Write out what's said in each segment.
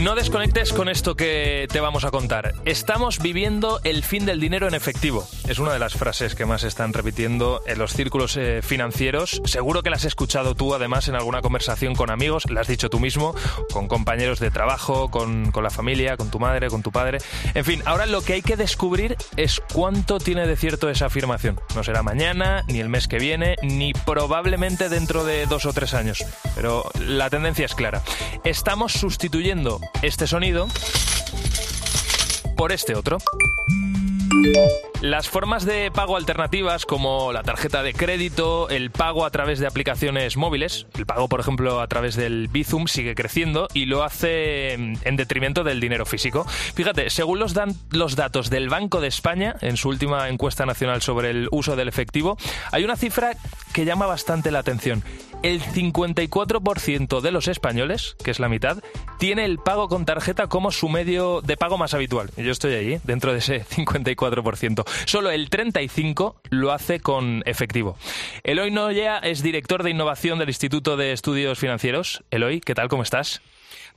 No desconectes con esto que te vamos a contar. Estamos viviendo el fin del dinero en efectivo. Es una de las frases que más están repitiendo en los círculos eh, financieros. Seguro que la has escuchado tú, además, en alguna conversación con amigos, la has dicho tú mismo, con compañeros de trabajo, con, con la familia, con tu madre, con tu padre. En fin, ahora lo que hay que descubrir es cuánto tiene de cierto esa afirmación. No será mañana, ni el mes que viene, ni probablemente dentro de dos o tres años. Pero la tendencia es clara. Estamos sustituyendo este sonido por este otro. Las formas de pago alternativas como la tarjeta de crédito, el pago a través de aplicaciones móviles, el pago por ejemplo a través del Bizum sigue creciendo y lo hace en detrimento del dinero físico. Fíjate, según los, dan, los datos del Banco de España en su última encuesta nacional sobre el uso del efectivo, hay una cifra que llama bastante la atención. El 54% de los españoles, que es la mitad, tiene el pago con tarjeta como su medio de pago más habitual. Y yo estoy ahí, dentro de ese 54%. Solo el 35% lo hace con efectivo. Eloy Noya es director de innovación del Instituto de Estudios Financieros. Eloy, ¿qué tal? ¿Cómo estás?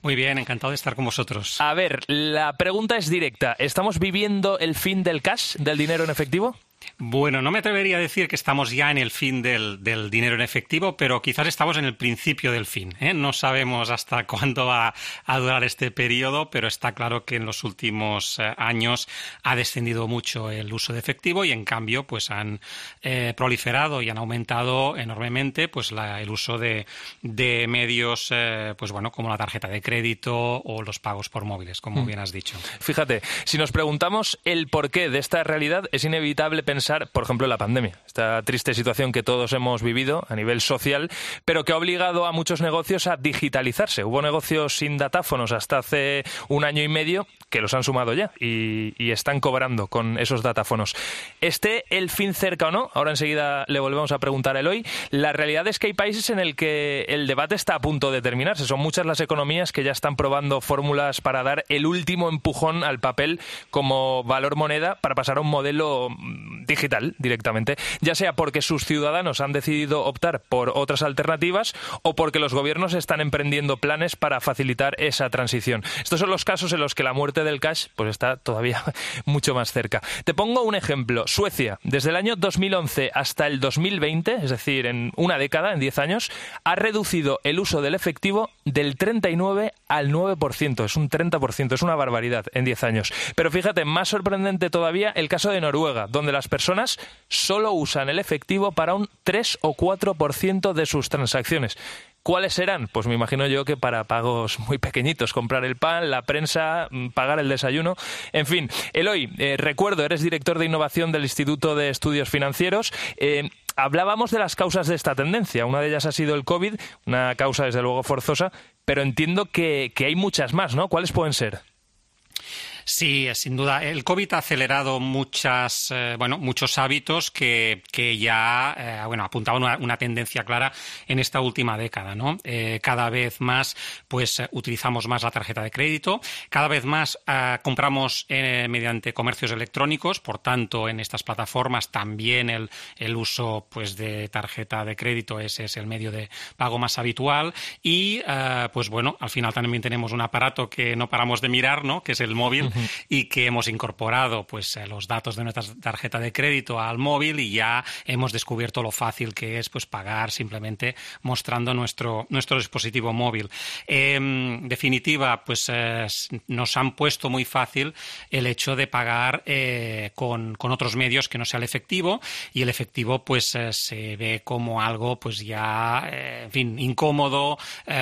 Muy bien, encantado de estar con vosotros. A ver, la pregunta es directa. ¿Estamos viviendo el fin del cash, del dinero en efectivo? Bueno, no me atrevería a decir que estamos ya en el fin del, del dinero en efectivo, pero quizás estamos en el principio del fin. ¿eh? No sabemos hasta cuándo va a durar este periodo, pero está claro que en los últimos eh, años ha descendido mucho el uso de efectivo y en cambio pues han eh, proliferado y han aumentado enormemente pues la, el uso de, de medios eh, pues bueno como la tarjeta de crédito o los pagos por móviles, como Mm. bien has dicho. Fíjate, si nos preguntamos el porqué de esta realidad, es inevitable pensar, por ejemplo, en la pandemia, esta triste situación que todos hemos vivido a nivel social, pero que ha obligado a muchos negocios a digitalizarse. Hubo negocios sin datáfonos hasta hace un año y medio que los han sumado ya y, están cobrando con esos datáfonos. ¿Esté el fin cerca o no? Ahora enseguida le volvemos a preguntar a Eloy. La realidad es que hay países en el que el debate está a punto de terminarse. Son muchas las economías que ya están probando fórmulas para dar el último empujón al papel como valor moneda para pasar a un modelo digital directamente, ya sea porque sus ciudadanos han decidido optar por otras alternativas o porque los gobiernos están emprendiendo planes para facilitar esa transición. Estos son los casos en los que la muerte del cash pues está todavía mucho más cerca. Te pongo un ejemplo. Suecia, desde el año 2011 hasta el 2020, es decir, en una década, en 10 años, ha reducido el uso del efectivo del 39 al 9%. Es un 30%, es una barbaridad en 10 años. Pero fíjate, más sorprendente todavía el caso de Noruega, donde las personas solo usan el efectivo para un 3 o 4% de sus transacciones. ¿Cuáles serán? Pues me imagino yo que para pagos muy pequeñitos, comprar el pan, la prensa, mm, pagar el desayuno. En fin, Eloy, eh, recuerdo, eres director de innovación del Instituto de Estudios Financieros. Eh, hablábamos de las causas de esta tendencia. Una de ellas ha sido el COVID, una causa desde luego forzosa, pero entiendo que hay muchas más, ¿no? ¿Cuáles pueden ser? Sí, sin duda. El COVID ha acelerado muchas, eh, bueno, muchos hábitos que, que ya eh, bueno, apuntaban una, una, tendencia clara en esta última década. ¿no? Eh, cada vez más pues, utilizamos más la tarjeta de crédito, cada vez más compramos mediante comercios electrónicos, por tanto, en estas plataformas también el, el uso pues, de tarjeta de crédito ese es el medio de pago más habitual y, pues bueno, al final también tenemos un aparato que no paramos de mirar, ¿no? que es el móvil y que hemos incorporado pues eh, los datos de nuestra tarjeta de crédito al móvil y ya hemos descubierto lo fácil que es pues pagar simplemente mostrando nuestro, nuestro dispositivo móvil. en definitiva, pues eh, nos han puesto muy fácil el hecho de pagar eh, con, con, otros medios que no sea el efectivo y el efectivo pues se ve como algo pues ya, en fin, incómodo,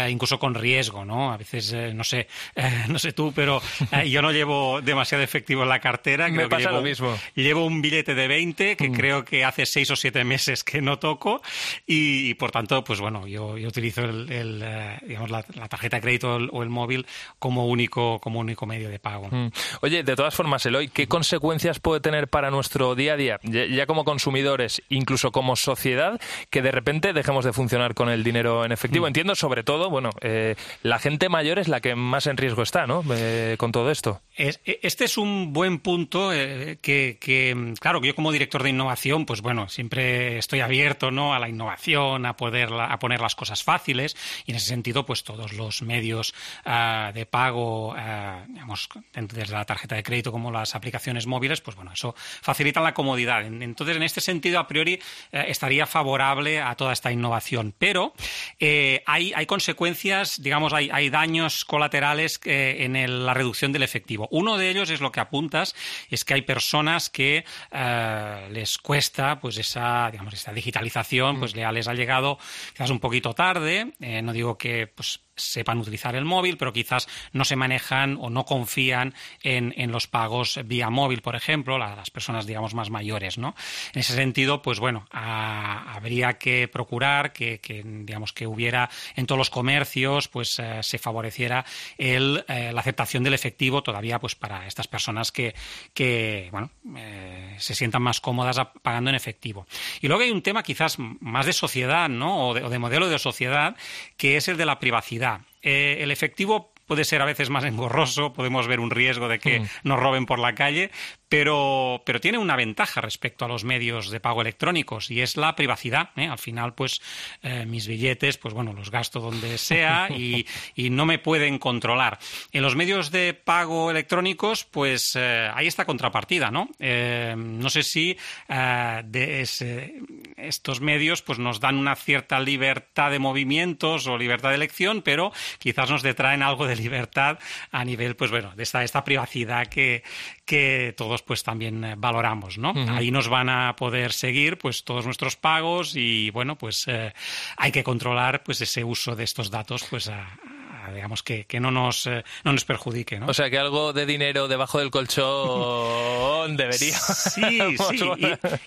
incluso con riesgo, ¿no? A veces, no sé, no sé tú, pero yo no llevo demasiado efectivo en la cartera. Me pasa llevo, lo mismo. Llevo un billete de 20 que mm. creo que hace seis o siete meses que no toco y, por tanto, pues bueno, yo, yo utilizo el, eh, digamos, la, tarjeta de crédito o el móvil como único, como único medio de pago. Mm. Oye, de todas formas, Eloy, ¿qué consecuencias puede tener para nuestro día a día, ya, como consumidores, incluso como sociedad, que de repente dejemos de funcionar con el dinero en efectivo? Mm. Entiendo, sobre todo, bueno, eh, la gente mayor es la que más en riesgo está, ¿no? Eh, con todo esto. Es, este es un buen punto eh, que, claro, yo como director de innovación, pues bueno, siempre estoy abierto ¿no? a la innovación, a, poder, a poner las cosas fáciles y en ese sentido, pues todos los medios ah, de pago, uh, digamos, desde la tarjeta de crédito como las aplicaciones móviles, pues bueno, eso facilita la comodidad. Entonces, en este sentido, a priori, eh, estaría favorable a toda esta innovación. Pero hay, hay, consecuencias, digamos, hay, hay daños colaterales en la reducción del efectivo. Uno de ellos es lo que apuntas, es que hay personas que eh, les cuesta pues esa, digamos, esta digitalización, pues mm. les ha llegado quizás un poquito tarde. Eh, no digo que pues sepan utilizar el móvil, pero quizás no se manejan o no confían en, en los pagos vía móvil, por ejemplo, las personas, digamos, más mayores, ¿no? En ese sentido, pues bueno, habría que procurar que, digamos, que hubiera en todos los comercios, pues eh, se favoreciera el, eh, la aceptación del efectivo todavía, pues para estas personas que, que bueno, eh, se sientan más cómodas pagando en efectivo. Y luego hay un tema quizás más de sociedad, ¿no? o de modelo de sociedad, que es el de la privacidad eh, el efectivo puede ser a veces más engorroso, podemos ver un riesgo de que mm. nos roben por la calle, pero, pero tiene una ventaja respecto a los medios de pago electrónicos y es la privacidad. ¿eh? Al final, pues eh, mis billetes, pues bueno, los gasto donde sea y, no me pueden controlar. En los medios de pago electrónicos, pues eh, hay esta contrapartida, ¿no? no sé si de estos medios pues nos dan una cierta libertad de movimientos o libertad de elección, pero quizás nos detraen algo de libertad a nivel, pues bueno, de esta, esta privacidad que, que todos pues también eh, valoramos, ¿no? Ahí nos van a poder seguir pues todos nuestros pagos y bueno, pues eh, hay que controlar pues ese uso de estos datos pues a, digamos, que, que no, nos, eh, no nos perjudique. ¿no? O sea, que algo de dinero debajo del colchón debería. Sí, sí.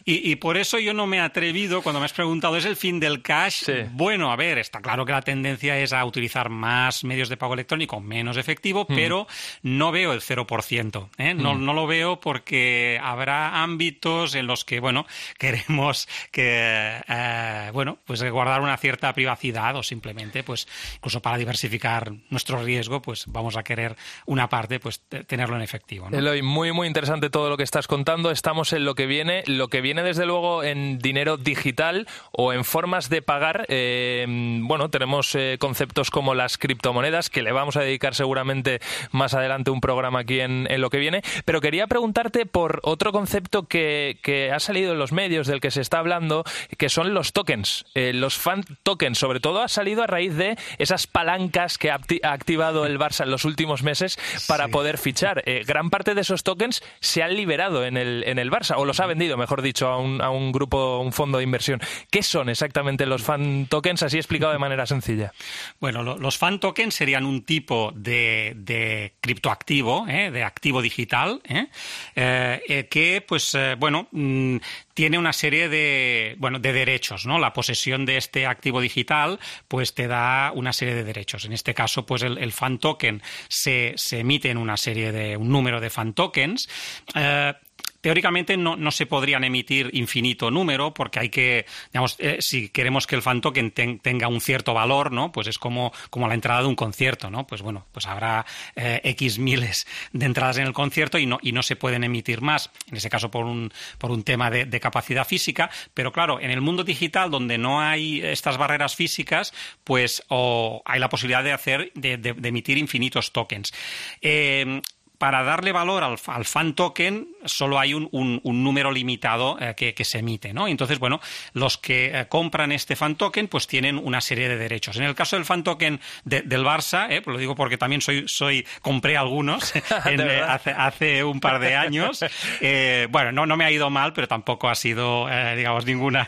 Y, y, por eso yo no me he atrevido, cuando me has preguntado, ¿es el fin del cash? Bueno, a ver, está claro que la tendencia es a utilizar más medios de pago electrónico, menos efectivo, mm. pero no veo el 0%. ¿eh? No, mm. no lo veo porque habrá ámbitos en los que, bueno, queremos que, eh, bueno, pues guardar una cierta privacidad o simplemente, pues, incluso para diversificar nuestro riesgo, pues vamos a querer una parte, pues tenerlo en efectivo. Eloy, muy, muy interesante todo lo que estás contando. Estamos en lo que viene, lo que viene desde luego en dinero digital o en formas de pagar. Eh, bueno, tenemos eh, conceptos como las criptomonedas, que le vamos a dedicar seguramente más adelante un programa aquí en, lo que viene. Pero quería preguntarte por otro concepto que, ha salido en los medios, del que se está hablando, que son los tokens. Eh, los fan tokens, sobre todo, ha salido a raíz de esas palancas que ha activado el Barça en los últimos meses para poder fichar. Eh, gran parte de esos tokens se han liberado en el, en el Barça, o los ha vendido, mejor dicho, a un, a un grupo, un fondo de inversión. ¿Qué son exactamente los fan tokens, así explicado de manera sencilla? Bueno, los fan tokens serían un tipo de, criptoactivo, ¿eh? de activo digital, ¿eh? Eh, que, pues, bueno, mm, tiene una serie de, bueno, de derechos, ¿no? La posesión de este activo digital, pues te da una serie de derechos. En este caso, pues el, fan token se, se, emite en una serie de, un número de fan tokens. Eh, teóricamente no, no, se podrían emitir infinito número porque hay que, digamos, eh, si queremos que el fan token tenga un cierto valor, ¿no? Pues es como, como la entrada de un concierto, ¿no? Pues bueno, pues habrá eh, X miles de entradas en el concierto y no, y no se pueden emitir más, en ese caso por un, por un tema de, capacidad física, pero claro, en el mundo digital donde no hay estas barreras físicas, pues hay la posibilidad de hacer, de, de emitir infinitos tokens. Eh, para darle valor al, fan token solo hay un, número limitado eh, que, se emite, ¿no? Entonces, bueno, los que eh, compran este fan token pues tienen una serie de derechos. En el caso del fan token del Barça, eh, pues lo digo porque también soy, soy compré algunos hace, un par de años. bueno, no, no me ha ido mal, pero tampoco ha sido, digamos, ninguna,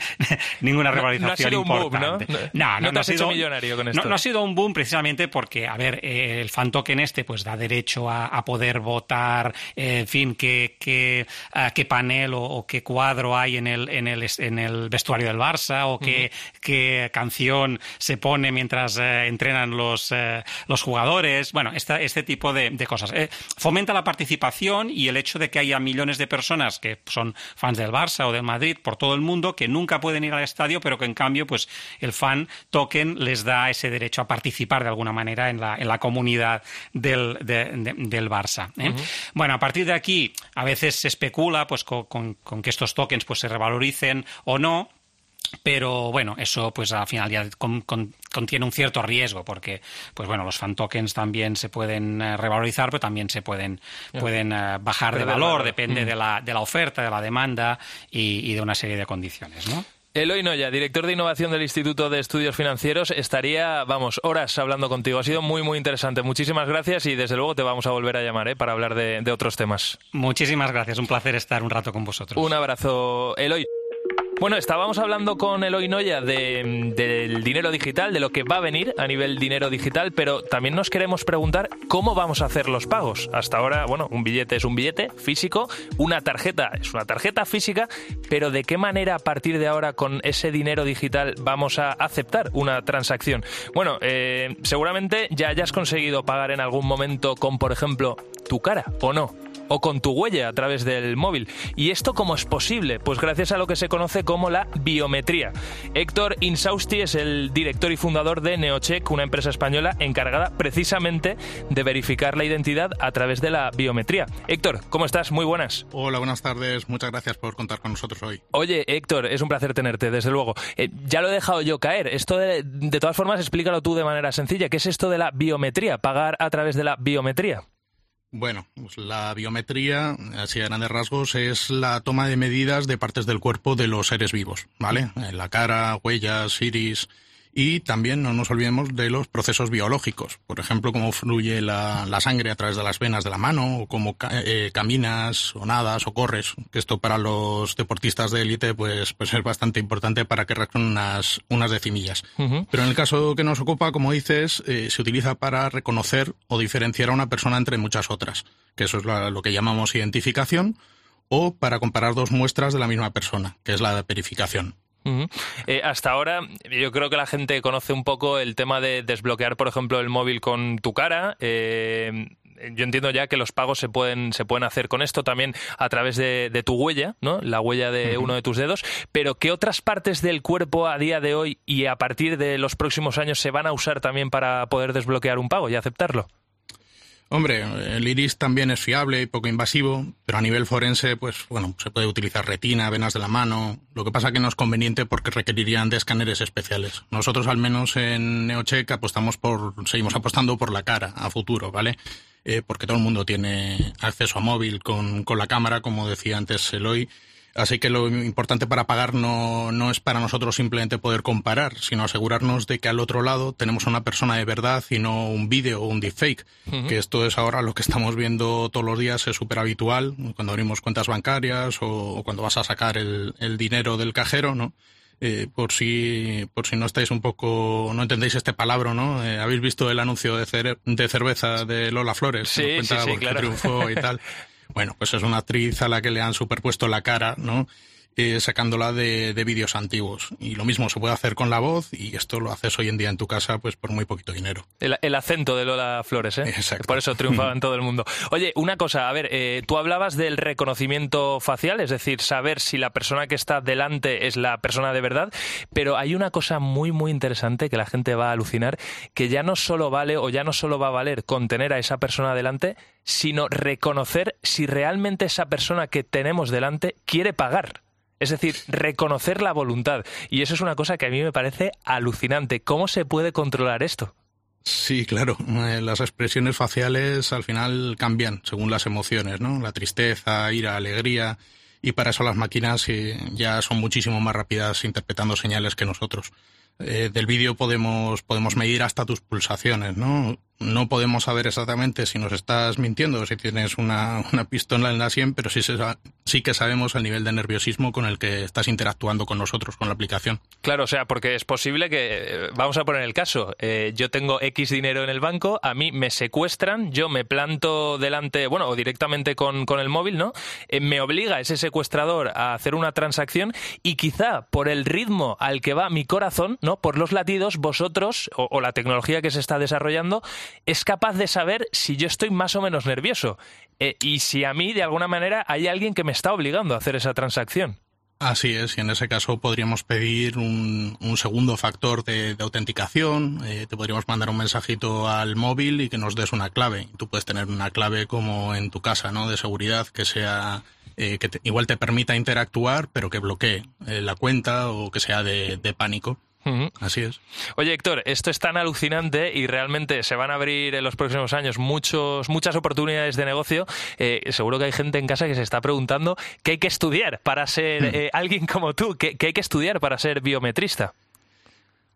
ninguna revalorización no, ha sido importante. Un boom, ¿no? No, no, ha sido millonario con esto. No, ha sido un boom precisamente porque, a ver, el fan token este pues da derecho a a poder votar, en fin, qué, qué, qué panel o, qué cuadro hay en el, en el, en el vestuario del Barça o qué, qué canción se pone mientras eh, entrenan los, eh, los jugadores. Bueno, esta, este tipo de, cosas. Eh, fomenta la participación y el hecho de que haya millones de personas que son fans del Barça o del Madrid por todo el mundo que nunca pueden ir al estadio, pero que en cambio, pues el fan token les da ese derecho a participar de alguna manera en la, en la comunidad del, del Barça. ¿eh? Bueno, a partir de aquí, a veces se especula pues, con, que estos tokens pues, se revaloricen o no. Pero bueno, eso pues al final ya contiene un cierto riesgo porque pues bueno, los fan tokens también se pueden eh, revalorizar, pero también se pueden, pueden eh, bajar de valor, depende de, la, de la oferta, de la demanda y, y de una serie de condiciones, ¿no? Eloy Noya, director de innovación del Instituto de Estudios Financieros, estaría, vamos, horas hablando contigo. Ha sido muy, muy interesante. Muchísimas gracias y desde luego te vamos a volver a llamar ¿eh? para hablar de, de otros temas. Muchísimas gracias. Un placer estar un rato con vosotros. Un abrazo, Eloy. Bueno, estábamos hablando con Eloy Noya de, del dinero digital, de lo que va a venir a nivel dinero digital, pero también nos queremos preguntar cómo vamos a hacer los pagos. Hasta ahora, bueno, un billete es un billete físico, una tarjeta es una tarjeta física, pero ¿de qué manera a partir de ahora con ese dinero digital vamos a aceptar una transacción? Bueno, eh, seguramente ya hayas conseguido pagar en algún momento con, por ejemplo, tu cara, ¿o no? O con tu huella a través del móvil. ¿Y esto cómo es posible? Pues gracias a lo que se conoce como la biometría. Héctor Insausti es el director y fundador de Neocheck, una empresa española encargada precisamente de verificar la identidad a través de la biometría. Héctor, ¿cómo estás? Muy buenas. Hola, buenas tardes. Muchas gracias por contar con nosotros hoy. Oye, Héctor, es un placer tenerte, desde luego. Eh, ya lo he dejado yo caer. Esto, de, de todas formas, explícalo tú de manera sencilla. ¿Qué es esto de la biometría? Pagar a través de la biometría. Bueno, pues la biometría, así a grandes rasgos, es la toma de medidas de partes del cuerpo de los seres vivos, ¿vale? La cara, huellas, iris, y también no nos olvidemos de los procesos biológicos, por ejemplo, cómo fluye la, sangre a través de las venas de la mano, o cómo eh, caminas, o nadas, o corres, que esto para los deportistas de élite pues, pues es bastante importante para que rasquen unas, unas decimillas. Pero en el caso que nos ocupa, como dices, eh, se utiliza para reconocer o diferenciar a una persona entre muchas otras, que eso es lo que llamamos identificación, o para comparar dos muestras de la misma persona, que es la verificación. Eh, hasta ahora yo creo que la gente conoce un poco el tema de desbloquear, por ejemplo, el móvil con tu cara. Eh, yo entiendo ya que los pagos se pueden, se pueden hacer con esto también a través de, tu huella, ¿no? La huella de uno de tus dedos. Pero ¿qué otras partes del cuerpo a día de hoy y a partir de los próximos años se van a usar también para poder desbloquear un pago y aceptarlo? Hombre, el iris también es fiable y poco invasivo, pero a nivel forense, pues bueno, se puede utilizar retina, venas de la mano. Lo que pasa que no es conveniente porque requerirían de escáneres especiales. Nosotros, al menos en Neocheck, apostamos por, seguimos apostando por la cara a futuro, ¿vale? Eh, porque todo el mundo tiene acceso a móvil con, con la cámara, como decía antes Eloy Así que lo importante para pagar no, no es para nosotros simplemente poder comparar, sino asegurarnos de que al otro lado tenemos una persona de verdad y no un vídeo o un deepfake. Que esto es ahora lo que estamos viendo todos los días, es súper habitual cuando abrimos cuentas bancarias o, cuando vas a sacar el, dinero del cajero, ¿no? Eh, por si por si no estáis un poco no entendéis este palabra no eh, habéis visto el anuncio de, de cerveza de Lola Flores sí, sí, sí, claro. triunfó y tal Bueno, pues es una actriz a la que le han superpuesto la cara, ¿no? Eh, sacándola de, vídeos antiguos. Y lo mismo se puede hacer con la voz y esto lo haces hoy en día en tu casa pues por muy poquito dinero. El, acento de Lola Flores, ¿eh? Exacto. Por eso triunfaba en todo el mundo. Oye, una cosa, a ver, eh, tú hablabas del reconocimiento facial, es decir, saber si la persona que está delante es la persona de verdad, pero hay una cosa muy, muy interesante que la gente va a alucinar, que ya no solo vale o ya no solo va a valer con tener a esa persona delante, sino reconocer si realmente esa persona que tenemos delante quiere pagar. Es decir, reconocer la voluntad. Y eso es una cosa que a mí me parece alucinante. ¿Cómo se puede controlar esto? Sí, claro. Eh, las expresiones faciales al final cambian según las emociones, ¿no? La tristeza, ira, alegría. Y para eso las máquinas eh, ya son muchísimo más rápidas interpretando señales que nosotros. Eh, del vídeo podemos, podemos medir hasta tus pulsaciones, ¿no? No podemos saber exactamente si nos estás mintiendo o si tienes una, una pistola en la sien, pero sí, se, sí que sabemos el nivel de nerviosismo con el que estás interactuando con nosotros, con la aplicación. Claro, o sea, porque es posible que, vamos a poner el caso, eh, yo tengo X dinero en el banco, a mí me secuestran, yo me planto delante, bueno, o directamente con, con el móvil, ¿no? Eh, me obliga ese secuestrador a hacer una transacción y quizá por el ritmo al que va mi corazón, ¿no? Por los latidos, vosotros, o la tecnología que se está desarrollando, es capaz de saber si yo estoy más o menos nervioso eh, y si a mí de alguna manera hay alguien que me está obligando a hacer esa transacción. Así es, y en ese caso podríamos pedir un, segundo factor de, autenticación, eh, te podríamos mandar un mensajito al móvil y que nos des una clave. Tú puedes tener una clave como en tu casa, ¿no? De seguridad que sea eh, que igual te permita interactuar, pero que bloquee la cuenta o que sea de pánico. Así es. Oye, Héctor, esto es tan alucinante y realmente se van a abrir en los próximos años muchos, muchas oportunidades de negocio. Eh, seguro que hay gente en casa que se está preguntando qué hay que estudiar para ser hmm. eh, alguien como tú, qué, hay que estudiar para ser biometrista.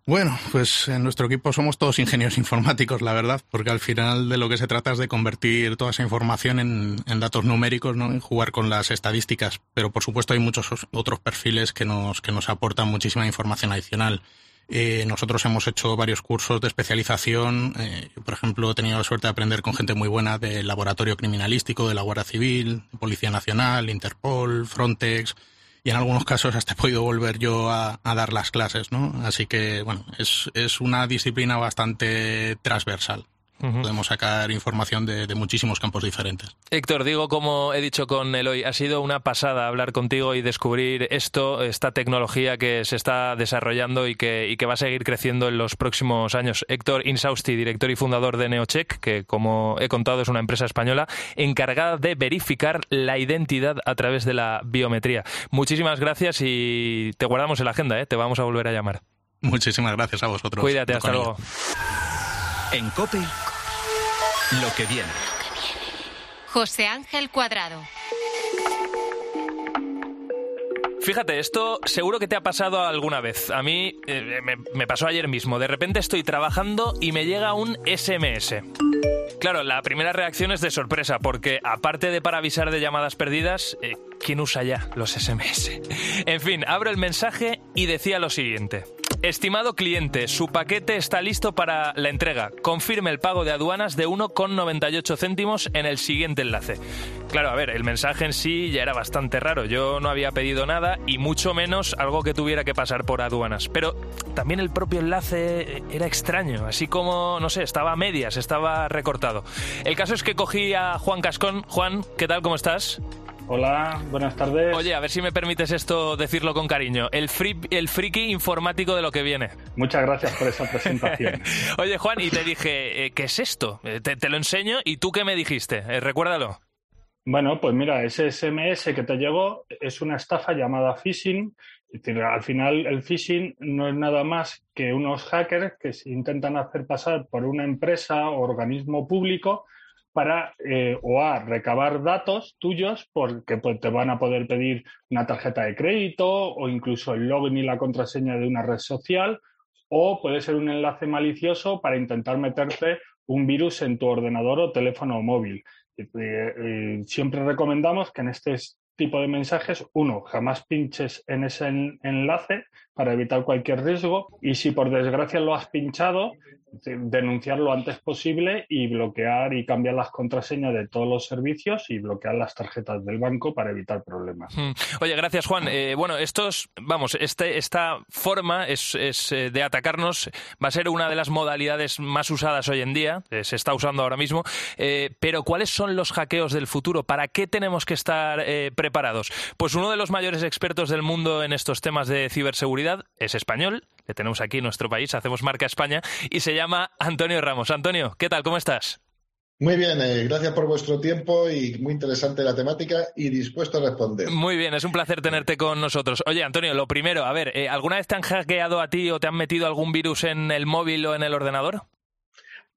Bueno, pues en nuestro equipo somos todos ingenieros informáticos, la verdad, porque al final de lo que se trata es de convertir toda esa información en, datos numéricos, ¿no? En jugar con las estadísticas. Pero por supuesto hay muchos otros perfiles que nos, que nos aportan muchísima información adicional. Eh, nosotros hemos hecho varios cursos de especialización. Eh, por ejemplo, he tenido la suerte de aprender con gente muy buena del laboratorio criminalístico, de la Guardia Civil, Policía Nacional, Interpol, Frontex. Y en algunos casos hasta he podido volver yo a, dar las clases, ¿no? Así que, bueno, es, es una disciplina bastante transversal. Podemos sacar información de, muchísimos campos diferentes. Héctor, digo como he dicho con Eloy, ha sido una pasada hablar contigo y descubrir esto, esta tecnología que se está desarrollando y que, va a seguir creciendo en los próximos años. Héctor Insausti, director y fundador de Neocheck, que como he contado es una empresa española encargada de verificar la identidad a través de la biometría. Muchísimas gracias y te guardamos en la agenda, ¿eh? te vamos a volver a llamar. Muchísimas gracias a vosotros. Cuídate, hasta luego. En COPE lo que viene. José Ángel Cuadrado. Fíjate, esto seguro que te ha pasado alguna vez. A mí eh, me, pasó ayer mismo. De repente estoy trabajando y me llega un SMS. Claro, la primera reacción es de sorpresa, porque aparte de para avisar de llamadas perdidas, eh, ¿quién usa ya los SMS? En fin, abro el mensaje y decía lo siguiente. Estimado cliente, su paquete está listo para la entrega. Confirme el pago de aduanas de 1,98 céntimos en el siguiente enlace. Claro, a ver, el mensaje en sí ya era bastante raro. Yo no había pedido nada y mucho menos algo que tuviera que pasar por aduanas. Pero también el propio enlace era extraño, así como, no sé, estaba a medias, estaba recortado. El caso es que cogí a Juan Cascón. Juan, ¿qué tal? ¿Cómo estás? Hola, buenas tardes. Oye, a ver si me permites esto decirlo con cariño. El, el friki informático de lo que viene. Muchas gracias por esa presentación. Oye, Juan, y te dije, eh, ¿qué es esto? Eh, te, lo enseño y tú qué me dijiste. Eh, recuérdalo. Bueno, pues mira, ese SMS que te llegó es una estafa llamada phishing. Al final, el phishing no es nada más que unos hackers que intentan hacer pasar por una empresa o organismo público para eh, o a recabar datos tuyos porque pues, te van a poder pedir una tarjeta de crédito o incluso el login y la contraseña de una red social o puede ser un enlace malicioso para intentar meterte un virus en tu ordenador o teléfono móvil. Eh, eh, siempre recomendamos que en este tipo de mensajes, uno, jamás pinches en ese enlace para evitar cualquier riesgo y si por desgracia lo has pinchado, denunciar lo antes posible y bloquear y cambiar las contraseñas de todos los servicios y bloquear las tarjetas del banco para evitar problemas. Hmm. Oye, gracias Juan. Eh, bueno, estos, vamos, este, esta forma es, eh, de atacarnos va a ser una de las modalidades más usadas hoy en día, eh, se está usando ahora mismo, pero ¿cuáles son los hackeos del futuro? ¿Para qué tenemos que estar preparados? Pues uno de los mayores expertos del mundo en estos temas de ciberseguridad es español, le tenemos aquí en nuestro país, hacemos marca España, y se llama Antonio Ramos. Antonio, ¿qué tal? ¿Cómo estás? Muy bien, eh, gracias por vuestro tiempo y muy interesante la temática y dispuesto a responder. Muy bien, es un placer tenerte con nosotros. Oye, Antonio, lo primero, a ver, eh, ¿alguna vez te han hackeado a ti o te han metido algún virus en el móvil o en el ordenador?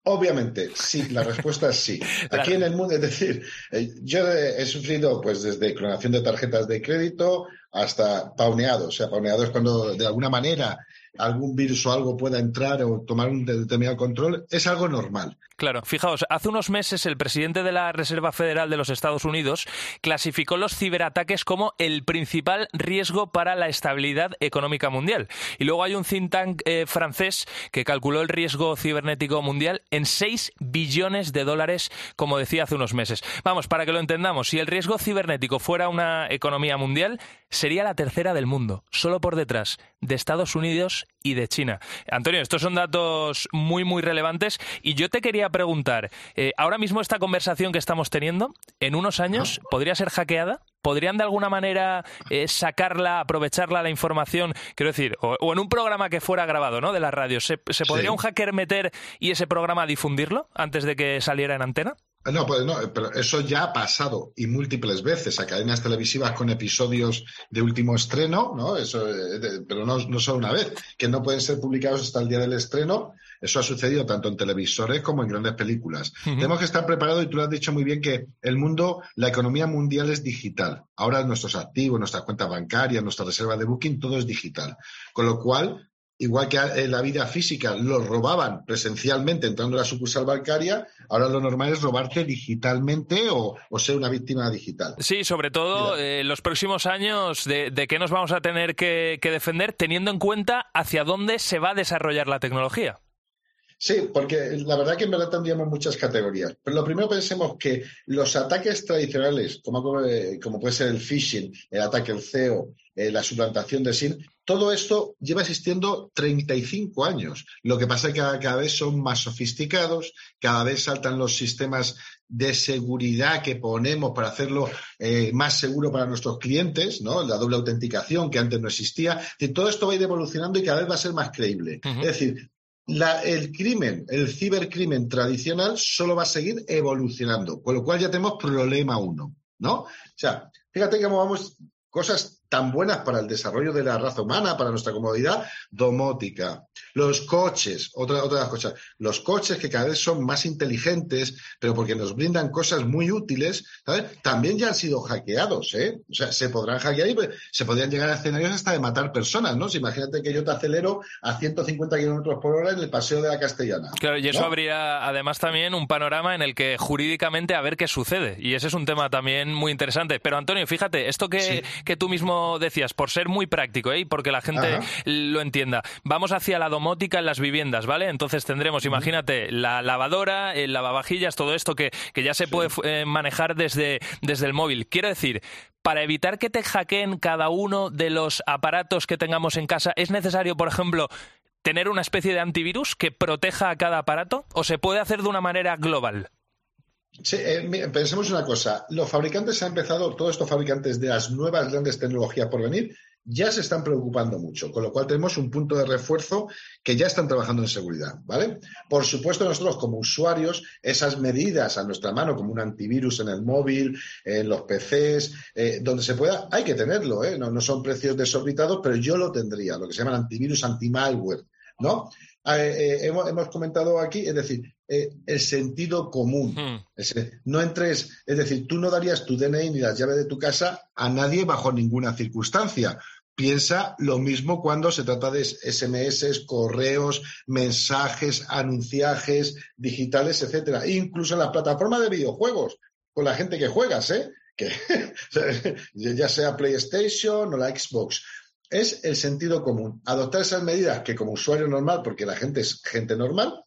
Obviamente, sí, la respuesta es sí. Aquí en el mundo, es decir, eh, yo he sufrido pues desde clonación de tarjetas de crédito hasta pauneado. O sea, pauneado cuando de alguna manera algún virus o algo pueda entrar o tomar un determinado control, es algo normal. Claro, fijaos, hace unos meses el presidente de la Reserva Federal de los Estados Unidos clasificó los ciberataques como el principal riesgo para la estabilidad económica mundial. Y luego hay un think tank eh, francés que calculó el riesgo cibernético mundial en 6 billones de dólares, como decía hace unos meses. Vamos, para que lo entendamos, si el riesgo cibernético fuera una economía mundial, sería la tercera del mundo, solo por detrás de Estados Unidos y de China. Antonio, estos son datos muy, muy relevantes y yo te quería preguntar, eh, ahora mismo esta conversación que estamos teniendo, en unos años, ¿podría ser hackeada? ¿Podrían de alguna manera eh, sacarla, aprovecharla la información? Quiero decir, o, en un programa que fuera grabado, ¿no? De la radio, ¿se, podría un hacker meter y ese programa difundirlo antes de que saliera en antena? No, pues no, pero eso ya ha pasado y múltiples veces a cadenas televisivas con episodios de último estreno, ¿no? Eso, eh, pero no, no solo una vez, que no pueden ser publicados hasta el día del estreno. Eso ha sucedido tanto en televisores como en grandes películas. Tenemos que estar preparados y tú lo has dicho muy bien que el mundo, la economía mundial es digital. Ahora nuestros activos, nuestras cuentas bancarias, nuestra reserva de booking, todo es digital. Con lo cual, igual que en la vida física los robaban presencialmente entrando a la sucursal bancaria, ahora lo normal es robarte digitalmente o, ser una víctima digital. Sí, sobre todo eh, los próximos años, de, qué nos vamos a tener que, defender teniendo en cuenta hacia dónde se va a desarrollar la tecnología. Sí, porque la verdad que en verdad tendríamos muchas categorías. Pero lo primero pensemos que los ataques tradicionales, como, como puede ser el phishing, el ataque al CEO, eh, la suplantación de SIN, todo esto lleva existiendo 35 años. Lo que pasa es que cada, vez son más sofisticados, cada vez saltan los sistemas de seguridad que ponemos para hacerlo eh, más seguro para nuestros clientes, ¿no? La doble autenticación que antes no existía. Y todo esto va a ir evolucionando y cada vez va a ser más creíble. Es decir, el crimen, el cibercrimen tradicional solo va a seguir evolucionando, con lo cual ya tenemos problema uno, ¿no? O sea, fíjate cómo vamos cosas tan buenas para el desarrollo de la raza humana, para nuestra comodidad, domótica. Los coches, otra, otra de las cosas, los coches que cada vez son más inteligentes, pero porque nos brindan cosas muy útiles, ¿sabes? También ya han sido hackeados, ¿eh? O sea, se podrán hackear y se podrían llegar a escenarios hasta de matar personas, ¿no? imagínate que yo te acelero a 150 kilómetros por hora en el paseo de la Castellana. Claro, y eso habría además también un panorama en el que jurídicamente a ver qué sucede. Y ese es un tema también muy interesante. Pero Antonio, fíjate, esto que, que tú mismo decías, por ser muy práctico ¿eh? y porque la gente lo entienda, vamos hacia la domótica en las viviendas, ¿vale? Entonces tendremos, imagínate, la lavadora, el lavavajillas, todo esto que, ya se puede eh, manejar desde, desde el móvil. Quiero decir, para evitar que te hackeen cada uno de los aparatos que tengamos en casa, ¿es necesario, por ejemplo, tener una especie de antivirus que proteja a cada aparato o se puede hacer de una manera global? Sí, eh, pensemos una cosa. Los fabricantes han empezado, todos estos fabricantes de las nuevas grandes tecnologías por venir, ya se están preocupando mucho, con lo cual tenemos un punto de refuerzo que ya están trabajando en seguridad, ¿vale? Por supuesto, nosotros como usuarios, esas medidas a nuestra mano, como un antivirus en el móvil, en los PCs, eh, donde se pueda, hay que tenerlo, ¿eh? No, no son precios desorbitados, pero yo lo tendría, lo que se llama antivirus anti-malware, ¿no? Eh, hemos, hemos, comentado aquí, es decir, eh, el sentido común. Hmm. Es- no entres, es decir, tú no darías tu DNI ni las llaves de tu casa a nadie bajo ninguna circunstancia. Piensa lo mismo cuando se trata de SMS, correos, mensajes, anunciajes digitales, etcétera. Incluso en las plataformas de videojuegos, con la gente que juegas, ¿eh? Que, ya sea PlayStation o la Xbox. Es el sentido común. Adoptar esas medidas que como usuario normal, porque la gente es gente normal,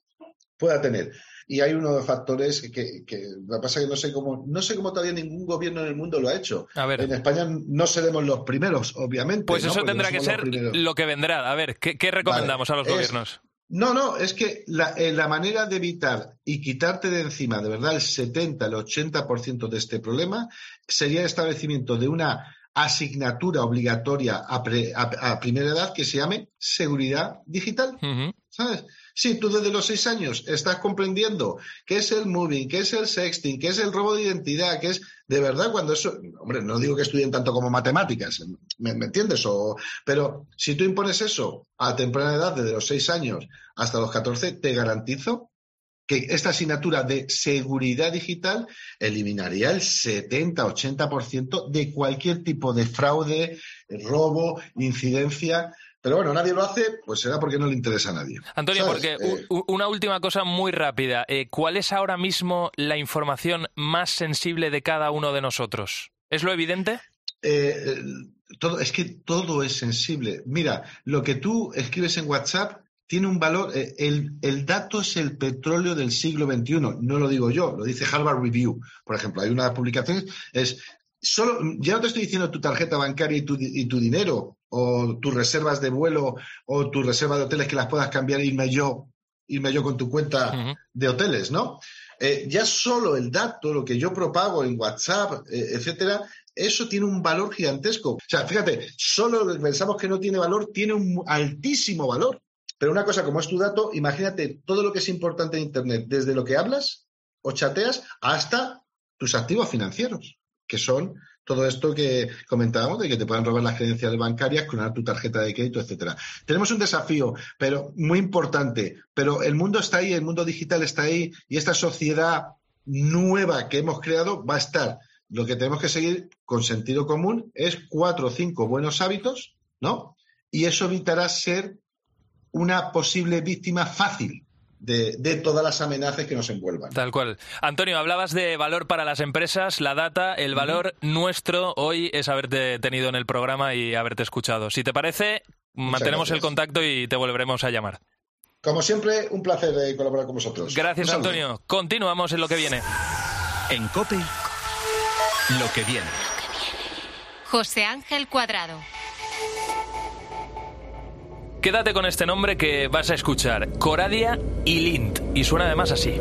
pueda tener. Y hay unos factores que, que lo que pasa es que no sé cómo, no sé cómo todavía ningún gobierno en el mundo lo ha hecho. A ver. En España no seremos los primeros, obviamente. Pues eso no tendrá que ser los lo que vendrá. A ver, ¿qué, qué recomendamos Vale, a los es- gobiernos? No, no, es que la, eh, la manera de evitar y quitarte de encima, de verdad, el 70, el 80% de este problema sería el establecimiento de una asignatura obligatoria a, pre- a- a primera edad que se llame seguridad digital. ¿Sabes? Si tú desde los seis años estás comprendiendo qué es el moving, qué es el sexting, qué es el robo de identidad, qué es de verdad cuando eso, hombre, no digo que estudien tanto como matemáticas, ¿me, me entiendes? O, pero si tú impones eso a temprana edad, desde los seis años hasta los 14, te garantizo que esta asignatura de seguridad digital eliminaría el 70-80% de cualquier tipo de fraude, robo, incidencia. Pero bueno, nadie lo hace, pues será porque no le interesa a nadie. Antonio, ¿Sabes? porque Eh, una última cosa muy rápida. Eh, ¿Cuál es ahora mismo la información más sensible de cada uno de nosotros? ¿Es lo evidente? eh, todo, es que todo es sensible. Mira, lo que tú escribes en WhatsApp tiene un valor. el, el dato es el petróleo del siglo XXI. No lo digo yo, lo dice Harvard Review. Por ejemplo, hay una publicación, es solo, ya no te estoy diciendo tu tarjeta bancaria y tu, y tu dinero, o tus reservas de vuelo, o tus reservas de hoteles que las puedas cambiar e irme yo, irme yo con tu cuenta de hoteles, ¿no? Eh, ya solo el dato, lo que yo propago en WhatsApp, eh, etcétera, eso tiene un valor gigantesco. O sea, fíjate, solo pensamos que no tiene valor, tiene un altísimo valor. Pero una cosa, como es tu dato, imagínate todo lo que es importante en Internet, desde lo que hablas o chateas hasta tus activos financieros, que son todo esto que comentábamos de que te puedan robar las credenciales bancarias, clonar tu tarjeta de crédito, etcétera. Tenemos un desafío, pero muy importante. Pero el mundo está ahí, el mundo digital está ahí, y esta sociedad nueva que hemos creado va a estar. Lo que tenemos que seguir con sentido común es cuatro o cinco buenos hábitos, ¿no? Y eso evitará ser una posible víctima fácil de, de todas las amenazas que nos envuelvan. Tal cual. Antonio, hablabas de valor para las empresas, la data, el valor nuestro hoy es haberte tenido en el programa y haberte escuchado. Si te parece, mantenemos el contacto y te volveremos a llamar. Como siempre, un placer eh, colaborar con vosotros. Gracias. Antonio. Continuamos en lo que viene. En Cope, lo que viene. José Ángel Cuadrado. Quédate con este nombre que vas a escuchar, Coradia y Lint, y suena además así.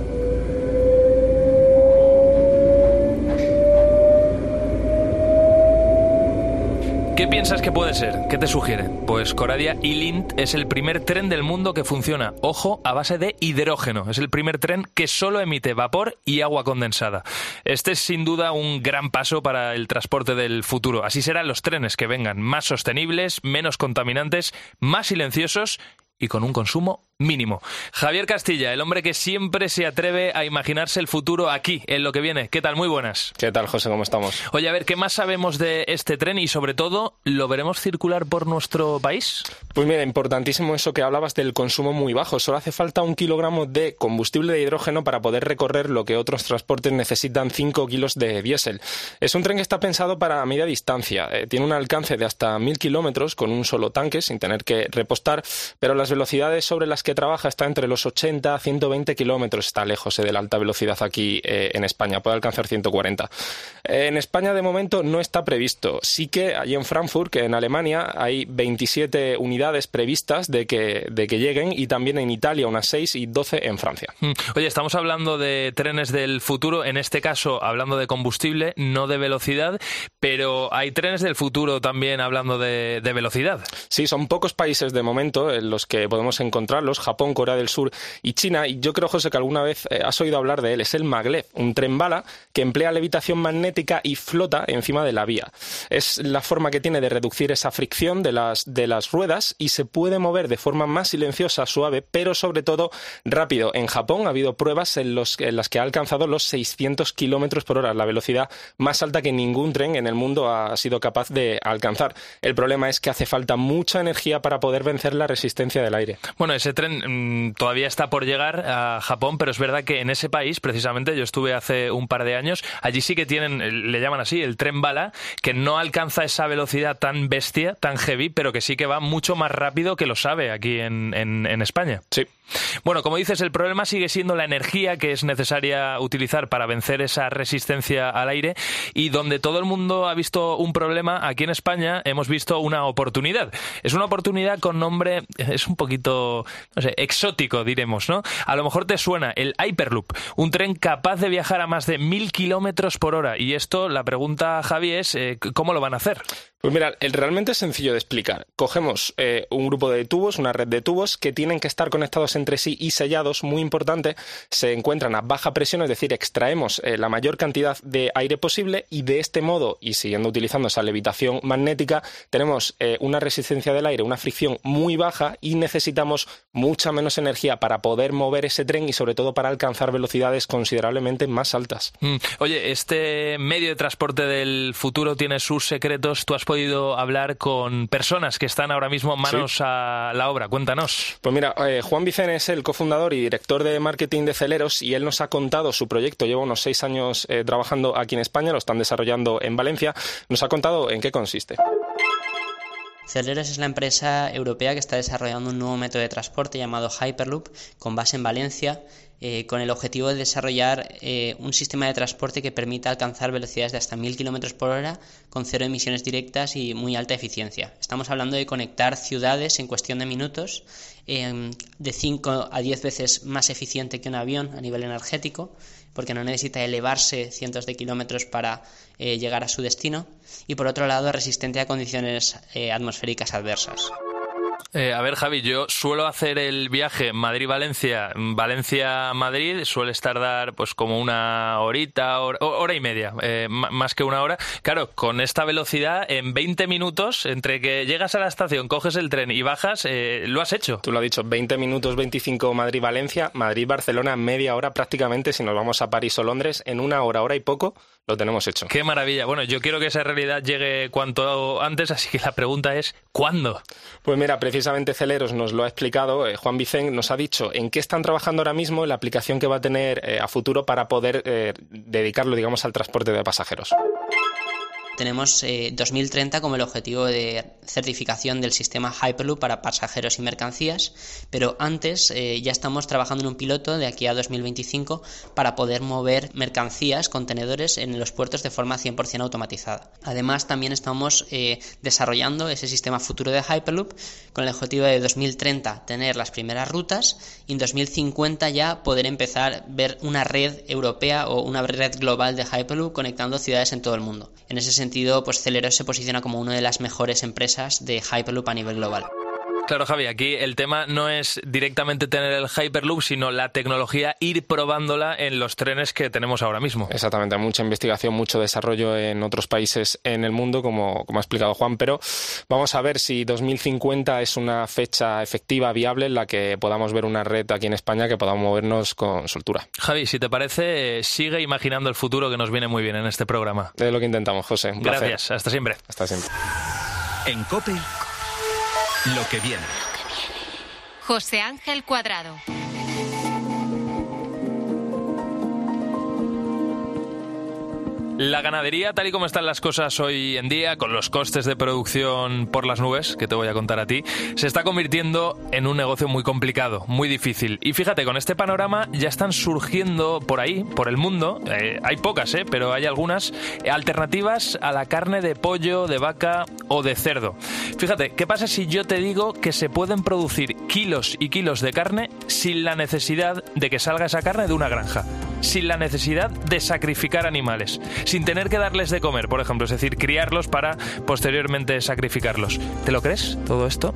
¿Qué piensas que puede ser? ¿Qué te sugiere? Pues Coradia y Lint es el primer tren del mundo que funciona, ojo, a base de hidrógeno. Es el primer tren que solo emite vapor y agua condensada. Este es sin duda un gran paso para el transporte del futuro. Así serán los trenes que vengan, más sostenibles, menos contaminantes, más silenciosos y con un consumo mínimo. Javier Castilla, el hombre que siempre se atreve a imaginarse el futuro aquí, en lo que viene. ¿Qué tal? Muy buenas. ¿Qué tal, José? ¿Cómo estamos? Oye, a ver, ¿qué más sabemos de este tren y sobre todo, ¿lo veremos circular por nuestro país? Pues mira, importantísimo eso que hablabas del consumo muy bajo. Solo hace falta un kilogramo de combustible de hidrógeno para poder recorrer lo que otros transportes necesitan 5 kilos de diésel. Es un tren que está pensado para media distancia. Eh, tiene un alcance de hasta 1000 kilómetros con un solo tanque sin tener que repostar, pero las velocidades sobre las que trabaja está entre los 80 a 120 kilómetros. Está lejos eh, de la alta velocidad aquí eh, en España. Puede alcanzar 140. Eh, en España de momento no está previsto. Sí que allí en Frankfurt, que en Alemania, hay 27 unidades previstas de que, de que lleguen y también en Italia unas 6 y 12 en Francia. Mm. Oye, estamos hablando de trenes del futuro, en este caso hablando de combustible, no de velocidad, pero hay trenes del futuro también hablando de, de velocidad. Sí, son pocos países de momento en los que podemos encontrarlos. Japón, Corea del Sur y China. Y yo creo, José, que alguna vez eh, has oído hablar de él. Es el maglev, un tren bala que emplea levitación magnética y flota encima de la vía. Es la forma que tiene de reducir esa fricción de las, de las ruedas y se puede mover de forma más silenciosa, suave, pero sobre todo rápido. En Japón ha habido pruebas en, en las que ha alcanzado los 600 kilómetros por hora, la velocidad más alta que ningún tren en el mundo ha sido capaz de alcanzar. El problema es que hace falta mucha energía para poder vencer la resistencia del aire. Bueno, ese tren mm, todavía está por llegar a Japón, pero es verdad que en ese país, precisamente, yo estuve hace un par de años, allí sí que tienen, le llaman así, el tren bala, que no alcanza esa velocidad tan bestia, tan heavy, pero que sí que va mucho más rápido que lo sabe aquí en, en España. Sí. Bueno, como dices, el problema sigue siendo la energía que es necesaria utilizar para vencer esa resistencia al aire y donde todo el mundo ha visto un problema, aquí en España hemos visto una oportunidad. Es una oportunidad con nombre, es un poquito, no sé, exótico, diremos, ¿no? A lo mejor te suena el Hyperloop, un tren capaz de viajar a más de mil kilómetros por hora. Y esto, la pregunta, Javi, es, eh, ¿cómo lo van a hacer? Pues mira, el realmente es sencillo de explicar. Cogemos eh, un grupo de tubos, una red de tubos que tienen que estar conectados entre sí y sellados, muy importante, se encuentran a baja presión, es decir, extraemos eh, la mayor cantidad de aire posible y de este modo, y siguiendo utilizando esa levitación magnética, tenemos eh, una resistencia del aire, una fricción muy baja y necesitamos mucha menos energía para poder mover ese tren y sobre todo para alcanzar velocidades considerablemente más altas. Mm. Oye, este medio de transporte del futuro tiene sus secretos. Tú has podido hablar con personas que están ahora mismo manos a la obra. Cuéntanos. Pues mira, eh, Juan Vicente es el cofundador y director de marketing de Celeros y él nos ha contado su proyecto. Lleva unos seis años eh, trabajando aquí en España, lo están desarrollando en Valencia. Nos ha contado en qué consiste. Celeros es la empresa europea que está desarrollando un nuevo método de transporte llamado Hyperloop con base en Valencia eh, con el objetivo de desarrollar eh, un sistema de transporte que permita alcanzar velocidades de hasta 1000 km por hora con cero emisiones directas y muy alta eficiencia. Estamos hablando de conectar ciudades en cuestión de minutos, em, de 5 a 10 veces más eficiente que un avión a nivel energético, porque no necesita elevarse cientos de kilómetros para eh, llegar a su destino, y por otro lado resistente a condiciones atmosféricas adversas. Eh, a ver, Javi, yo suelo hacer el viaje Madrid-Valencia, Valencia-Madrid, suele tardar pues como una horita, hora, y media, eh, más que una hora. Claro, con esta velocidad, en 20 minutos, entre que llegas a la estación, coges el tren y bajas, eh, lo has hecho. Tú lo has dicho, 20 minutos 25 Madrid-Valencia, Madrid-Barcelona, media hora prácticamente, si nos vamos a París o Londres, en una hora, hora y poco, lo tenemos hecho. Qué maravilla. Bueno, yo quiero que esa realidad llegue cuanto antes, así que la pregunta es, ¿cuándo? Pues mira, precisamente Celeros nos lo ha explicado, eh, Juan Vicente nos ha dicho en qué están trabajando ahora mismo, la aplicación que va a tener eh, a futuro para poder eh, dedicarlo, digamos, al transporte de pasajeros tenemos 2030 como el objetivo de certificación del sistema Hyperloop para pasajeros y mercancías, pero antes ya estamos trabajando en un piloto de aquí a 2025 para poder mover mercancías, contenedores en los puertos de forma 100% automatizada. Además, también estamos desarrollando ese sistema futuro de Hyperloop con el objetivo de 2030 tener las primeras rutas y en 2050 ya poder empezar a ver una red europea o una red global de Hyperloop conectando ciudades en todo el mundo. En ese sentido, pues Celeros se posiciona como una de las mejores empresas de Hyperloop a nivel global. Claro, Javi, aquí el tema no es directamente tener el Hyperloop, sino la tecnología, ir probándola en los trenes que tenemos ahora mismo. Exactamente, mucha investigación, mucho desarrollo en otros países en el mundo, como, como ha explicado Juan, pero vamos a ver si 2050 es una fecha efectiva, viable, en la que podamos ver una red aquí en España que podamos movernos con soltura. Javi, si te parece, sigue imaginando el futuro que nos viene muy bien en este programa. Es lo que intentamos, José. Gracias, hasta siempre. Hasta siempre. En COPE lo que viene. José Ángel Cuadrado. La ganadería, tal y como están las cosas hoy en día, con los costes de producción por las nubes, que te voy a contar a ti, se está convirtiendo en un negocio muy complicado, muy difícil. Y fíjate, con este panorama ya están surgiendo por ahí, por el mundo, eh, hay pocas, eh, pero hay algunas, eh, alternativas a la carne de pollo, de vaca o de cerdo. Fíjate, ¿qué pasa si yo te digo que se pueden producir kilos y kilos de carne sin la necesidad de que salga esa carne de una granja? Sin la necesidad de sacrificar animales sin tener que darles de comer, por ejemplo, es decir, criarlos para posteriormente sacrificarlos. ¿Te lo crees todo esto?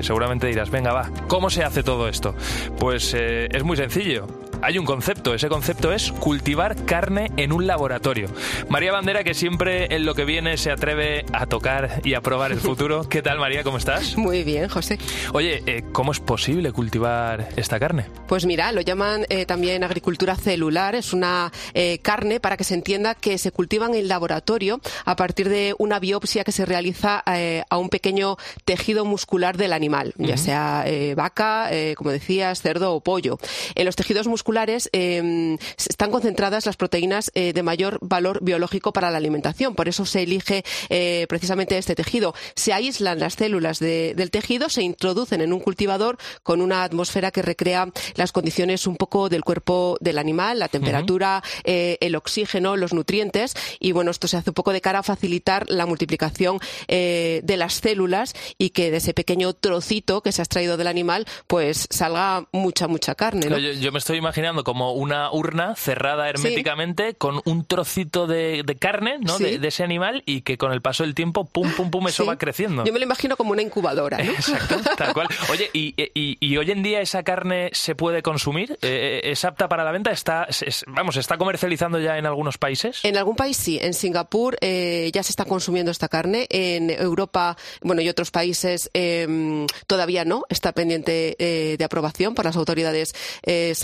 seguramente dirás, venga, va, ¿cómo se hace todo esto? Pues eh, es muy sencillo. Hay un concepto, ese concepto es cultivar carne en un laboratorio. María Bandera, que siempre en lo que viene se atreve a tocar y a probar el futuro. ¿Qué tal, María? ¿Cómo estás? Muy bien, José. Oye, eh, ¿cómo es posible cultivar esta carne? Pues mira, lo llaman eh, también agricultura celular. Es una eh, carne, para que se entienda, que se cultiva en el laboratorio a partir de una biopsia que se realiza a un pequeño tejido muscular del animal, ya sea vaca, como decías, cerdo o pollo. En los tejidos musculares eh, están concentradas las proteínas eh, de mayor valor biológico para la alimentación. Por eso se elige eh, precisamente este tejido. Se aíslan las células de- del tejido, se introducen en un cultivador con una atmósfera que recrea las condiciones un poco del cuerpo del animal, la temperatura, eh, el oxígeno, los nutrientes. Y bueno, esto se hace un poco de cara a facilitar la multiplicación de las células y que de ese pequeño trocito que se ha extraído del animal, pues salga mucha, mucha carne. ¿no? No, yo, yo me estoy imaginando como una urna cerrada herméticamente con un trocito de, de carne ¿no? Sí. de, de ese animal y que con el paso del tiempo, pum, pum, pum, eso Sí. va creciendo. Yo me lo imagino como una incubadora. ¿no? Exacto, tal cual. Oye, ¿y, y- y hoy en día esa carne se puede consumir? Eh, ¿Es apta para la venta? ¿Está, es- vamos, ¿se está comercializando ya en algunos países? En algún país sí, en Singapur eh, ya se está consumiendo esta carne, en Europa, bueno, y otros países eh, todavía no, está pendiente eh, de aprobación por las autoridades eh,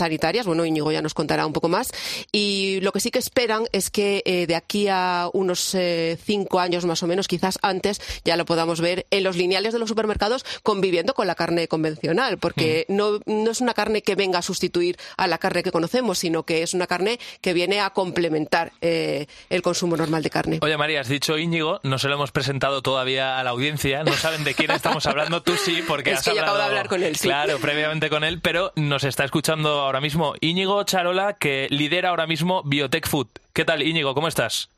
bueno, Íñigo ya nos contará un poco más, y lo que sí que esperan es que eh, de aquí a unos eh, cinco años más o menos, quizás antes, ya lo podamos ver en los lineales de los supermercados conviviendo con la carne convencional, porque no, no es una carne que venga a sustituir a la carne que conocemos, sino que es una carne que viene a complementar eh, el consumo normal de carne. Oye, María, has dicho Íñigo, no se lo hemos presentado todavía a la audiencia, no saben de quién estamos hablando, tú sí, porque Es has que yo hablado... acabo de hablar con él, sí. Claro, previamente con él, pero nos está escuchando ahora mismo Íñigo Charola, que lidera ahora mismo Biotech Food. ¿Qué tal, Íñigo? ¿Cómo estás?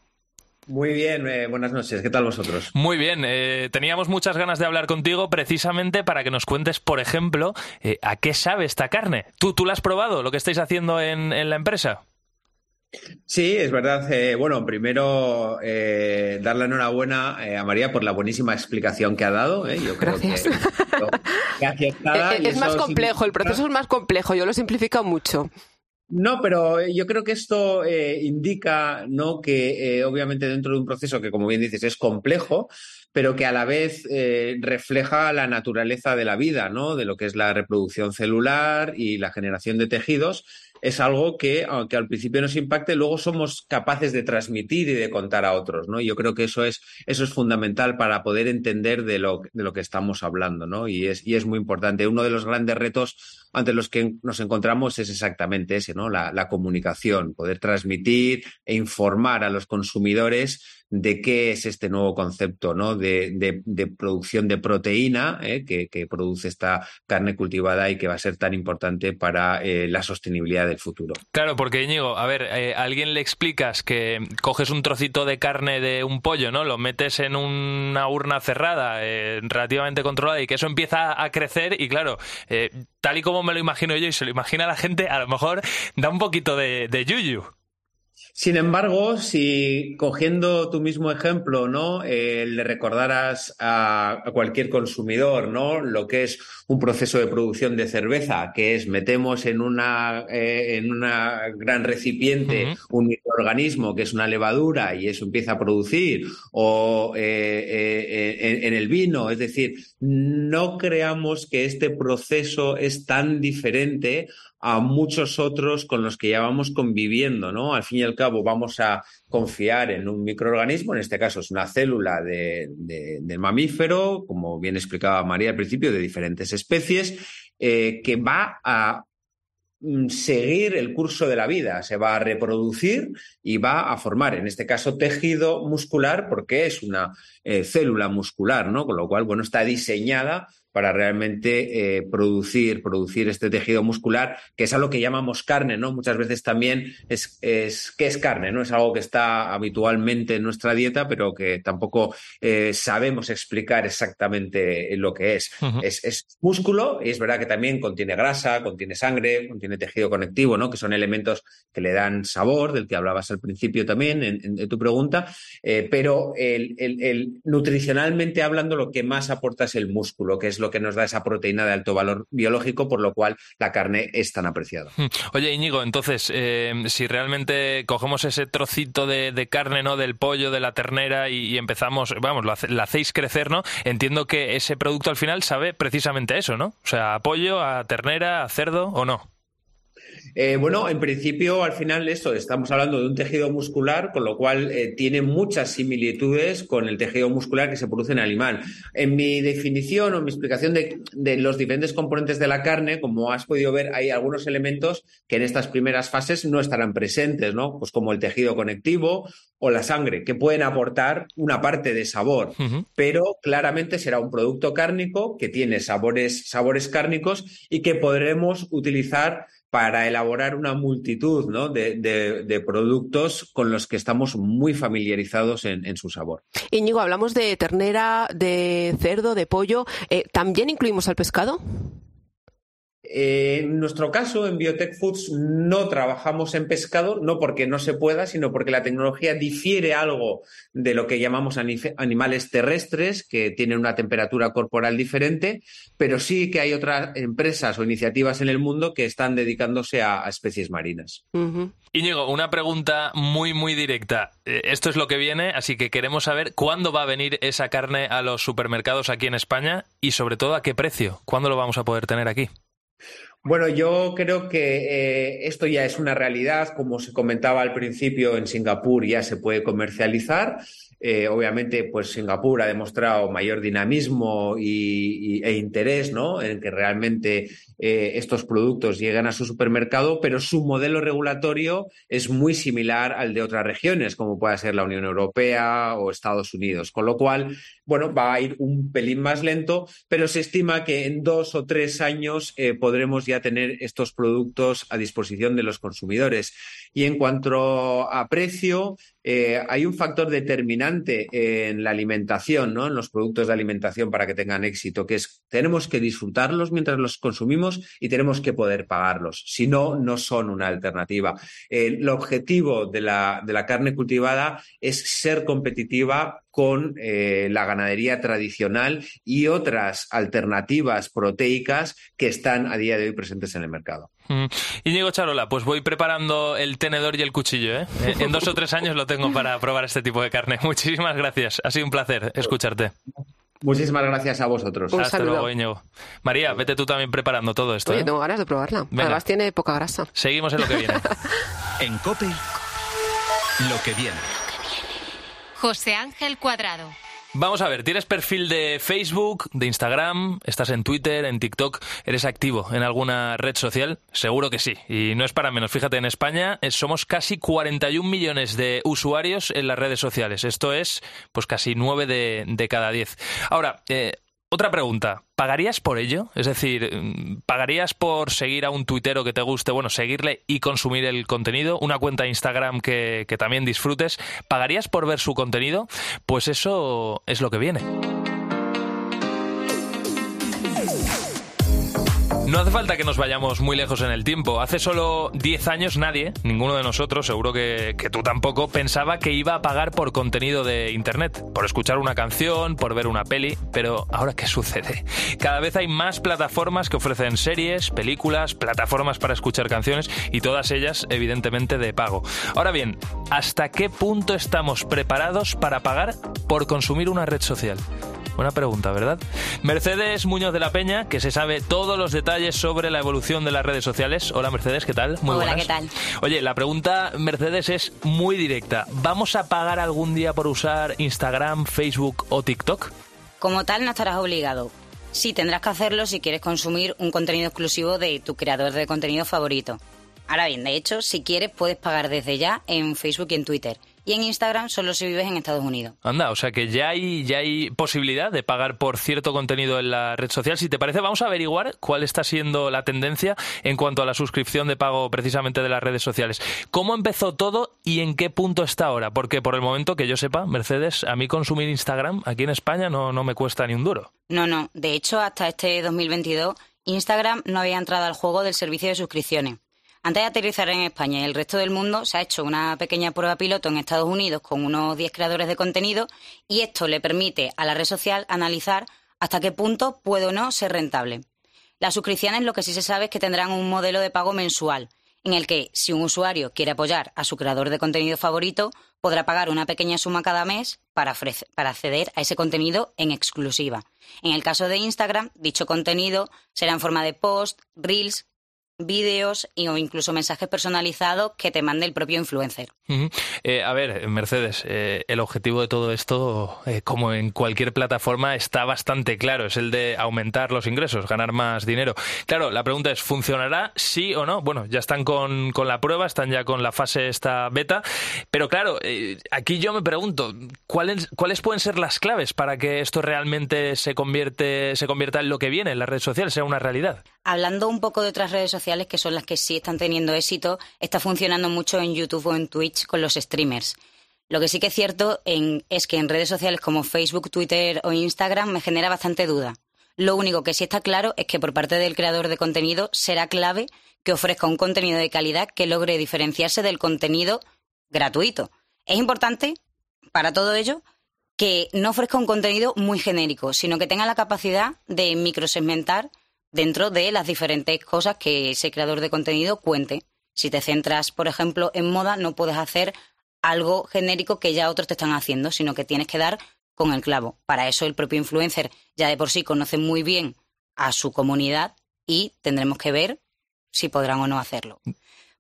Muy bien, eh, buenas noches. ¿Qué tal vosotros? Muy bien, eh, teníamos muchas ganas de hablar contigo precisamente para que nos cuentes, por ejemplo, eh, a qué sabe esta carne. ¿Tú, ¿Tú la has probado, lo que estáis haciendo en, en la empresa? Sí, es verdad. eh, bueno, primero eh, dar la enhorabuena eh, a María por la buenísima explicación que ha dado. eh, Yo creo que, y es más complejo, el proceso es más complejo, yo lo simplifico mucho. No, pero yo creo que esto eh, indica ¿no? que eh, obviamente dentro de un proceso que, como bien dices, es complejo, pero que a la vez eh, refleja la naturaleza de la vida, ¿no? de lo que es la reproducción celular y la generación de tejidos, es algo que, aunque al principio nos impacte, luego somos capaces de transmitir y de contar a otros. ¿no? Yo creo que eso es, eso es fundamental para poder entender de lo, de lo que estamos hablando. ¿no? Y, es, y es muy importante. Uno de los grandes retos ante los que nos encontramos es exactamente ese, ¿no? La, la comunicación, poder transmitir e informar a los consumidores de qué es este nuevo concepto ¿no? de, producción de proteína ¿eh? que, produce esta carne cultivada y que va a ser tan importante para eh, la sostenibilidad del futuro. Claro, porque Íñigo, a ver, eh, alguien le explicas que coges un trocito de carne de un pollo, ¿no? Lo metes en una urna cerrada, relativamente controlada, y que eso empieza a crecer, y claro, tal y como me lo imagino yo y se lo imagina la gente, a lo mejor da un poquito de, de yuyu. Sin embargo, si cogiendo tu mismo ejemplo, ¿no? Eh, le recordaras a, a cualquier consumidor, ¿no? Lo que es un proceso de producción de cerveza, que es metemos en una eh, en una gran recipiente un microorganismo que es una levadura y eso empieza a producir, o eh, eh, en, en el vino, es decir, no creamos que este proceso es tan diferente a muchos otros con los que ya vamos conviviendo, ¿no? Al fin y al cabo vamos a confiar en un microorganismo, en este caso es una célula de, de- del mamífero, como bien explicaba María al principio, de diferentes especies, eh, que va a mm, seguir el curso de la vida, se va a reproducir y va a formar, en este caso, tejido muscular, porque es una eh, célula muscular, ¿no? Con lo cual, bueno, está diseñada para realmente eh, producir, producir este tejido muscular, que es algo que llamamos carne, ¿no? Muchas veces también es, es ¿qué es carne? ¿no? Es algo que está habitualmente en nuestra dieta, pero que tampoco eh, sabemos explicar exactamente lo que es. es. Es músculo, y es verdad que también contiene grasa, contiene sangre, contiene tiene tejido conectivo, ¿no? Que son elementos que le dan sabor, del que hablabas al principio también en, tu pregunta, eh, pero el, nutricionalmente hablando, lo que más aporta es el músculo, que es lo que nos da esa proteína de alto valor biológico, por lo cual la carne es tan apreciada. Oye, Íñigo, entonces, eh, si realmente cogemos ese trocito de, carne, ¿no? Del pollo, de la ternera y, empezamos, vamos, lo hacéis crecer, ¿no? Entiendo que ese producto al final sabe precisamente eso, ¿no? O sea, a pollo, a ternera, a cerdo o no. Eh, bueno, en principio, al final, esto, estamos hablando de un tejido muscular, con lo cual eh, tiene muchas similitudes con el tejido muscular que se produce en el animal. En mi definición o mi explicación de, los diferentes componentes de la carne, como has podido ver, hay algunos elementos que en estas primeras fases no estarán presentes, ¿no? Pues como el tejido conectivo o la sangre, que pueden aportar una parte de sabor, pero claramente será un producto cárnico que tiene sabores, sabores cárnicos y que podremos utilizar para elaborar una multitud de, productos con los que estamos muy familiarizados en, su sabor. Íñigo, hablamos de ternera, de cerdo, de pollo. Eh, ¿También incluimos al pescado? Eh, en nuestro caso, en Biotech Foods, no trabajamos en pescado, no porque no se pueda, sino porque la tecnología difiere algo de lo que llamamos animales terrestres, que tienen una temperatura corporal diferente, pero sí que hay otras empresas o iniciativas en el mundo que están dedicándose a, especies marinas. Íñigo, una pregunta muy, muy directa. Eh, esto es lo que viene, así que queremos saber cuándo va a venir esa carne a los supermercados aquí en España y sobre todo a qué precio. ¿Cuándo lo vamos a poder tener aquí? Bueno, yo creo que eh, esto ya es una realidad, como se comentaba al principio, en Singapur ya se puede comercializar. Eh, obviamente, pues Singapur ha demostrado mayor dinamismo y, e interés ¿no? en que realmente eh, estos productos lleguen a su supermercado, pero su modelo regulatorio es muy similar al de otras regiones, como puede ser la Unión Europea o Estados Unidos. Con lo cual, bueno, va a ir un pelín más lento, pero se estima que en dos o tres años eh, podremos ya tener estos productos a disposición de los consumidores. Y en cuanto a precio, hay un factor determinante en la alimentación, ¿no? en los productos de alimentación para que tengan éxito, que es tenemos que disfrutarlos mientras los consumimos y tenemos que poder pagarlos. Si no, no son una alternativa. el objetivo de la, de la carne cultivada es ser competitiva con eh, la ganadería tradicional y otras alternativas proteicas que están a día de hoy presentes en el mercado. Mm. Íñigo Charola, pues voy preparando el tenedor y el cuchillo. ¿eh? En dos o tres años lo tengo para probar este tipo de carne. Muchísimas gracias. Ha sido un placer escucharte. Muchísimas gracias a vosotros. Hasta luego, Íñigo. María, vete tú también preparando todo esto. Oye, ¿eh? tengo ganas de probarla. Además tiene poca grasa. Seguimos en lo que viene. en COPE, lo que viene. José Ángel Cuadrado. Vamos a ver, ¿tienes perfil de Facebook, de Instagram? ¿Estás en Twitter, en TikTok? ¿Eres activo en alguna red social? Seguro que sí. Y no es para menos. Fíjate, en España eh, somos casi 41 millones de usuarios en las redes sociales. Esto es, pues, casi 9 de, de cada 10. Ahora, eh, otra pregunta, ¿pagarías por ello? Es decir, ¿pagarías por seguir a un tuitero que te guste, bueno, seguirle y consumir el contenido? ¿Una cuenta de Instagram que, que también disfrutes? ¿Pagarías por ver su contenido? Pues eso es lo que viene. No hace falta que nos vayamos muy lejos en el tiempo. Hace solo 10 años nadie, ninguno de nosotros, seguro que, tú tampoco, pensaba que iba a pagar por contenido de Internet, por escuchar una canción, por ver una peli. Pero ahora, ¿qué sucede? Cada vez hay más plataformas que ofrecen series, películas, plataformas para escuchar canciones y todas ellas, evidentemente, de pago. Ahora bien, ¿hasta qué punto estamos preparados para pagar por consumir una red social? Buena pregunta, ¿verdad? Mercedes Muñoz de la Peña, que se sabe todos los detalles sobre la evolución de las redes sociales. Hola Mercedes, ¿qué tal? Muy Hola, ¿qué tal? Oye, la pregunta, Mercedes, es muy directa. ¿Vamos a pagar algún día por usar Instagram, Facebook o TikTok? Como tal, no estarás obligado. Sí, tendrás que hacerlo si quieres consumir un contenido exclusivo de tu creador de contenido favorito. Ahora bien, de hecho, si quieres, puedes pagar desde ya en Facebook y en Twitter y en Instagram solo si vives en Estados Unidos. Anda, o sea que ya hay, ya hay posibilidad de pagar por cierto contenido en la red social. Si te parece, vamos a averiguar cuál está siendo la tendencia en cuanto a la suscripción de pago precisamente de las redes sociales. ¿Cómo empezó todo y en qué punto está ahora? Porque por el momento que yo sepa, Mercedes, a mí consumir Instagram aquí en España no, no me cuesta ni un duro. No, no. De hecho, hasta este 2022 Instagram no había entrado al juego del servicio de suscripciones. Antes de aterrizar en España y el resto del mundo, se ha hecho una pequeña prueba piloto en Estados Unidos con unos 10 creadores de contenido y esto le permite a la red social analizar hasta qué punto puede o no ser rentable. Las suscripciones lo que sí se sabe es que tendrán un modelo de pago mensual, en el que si un usuario quiere apoyar a su creador de contenido favorito, podrá pagar una pequeña suma cada mes para, acceder a ese contenido en exclusiva. En el caso de Instagram, dicho contenido será en forma de post, reels, vídeos o incluso mensajes personalizados que te mande el propio influencer. Eh, a ver, Mercedes, eh, el objetivo de todo esto, eh, como en cualquier plataforma, está bastante claro. Es el de aumentar los ingresos, ganar más dinero. Claro, la pregunta es, ¿funcionará sí o no? Bueno, ya están con, con la prueba, están ya con la fase esta beta. Pero claro, aquí yo me pregunto, ¿cuáles, ¿cuáles pueden ser las claves para que esto realmente se, convierte, se convierta en lo que viene, en las redes sociales, sea una realidad? Hablando un poco de otras redes sociales que son las que sí están teniendo éxito, está funcionando mucho en YouTube o en Twitch con los streamers. Lo que sí que es cierto es que en redes sociales como Facebook, Twitter o Instagram me genera bastante duda. Lo único que sí está claro es que por parte del creador de contenido será clave que ofrezca un contenido de calidad que logre diferenciarse del contenido gratuito. Es importante, para todo ello, que no ofrezca un contenido muy genérico, sino que tenga la capacidad de microsegmentar dentro de las diferentes cosas que ese creador de contenido cuente. Si te centras, por ejemplo, en moda, no puedes hacer algo genérico que ya otros te están haciendo, sino que tienes que dar con el clavo. Para eso el propio influencer ya de por sí conoce muy bien a su comunidad y tendremos que ver si podrán o no hacerlo.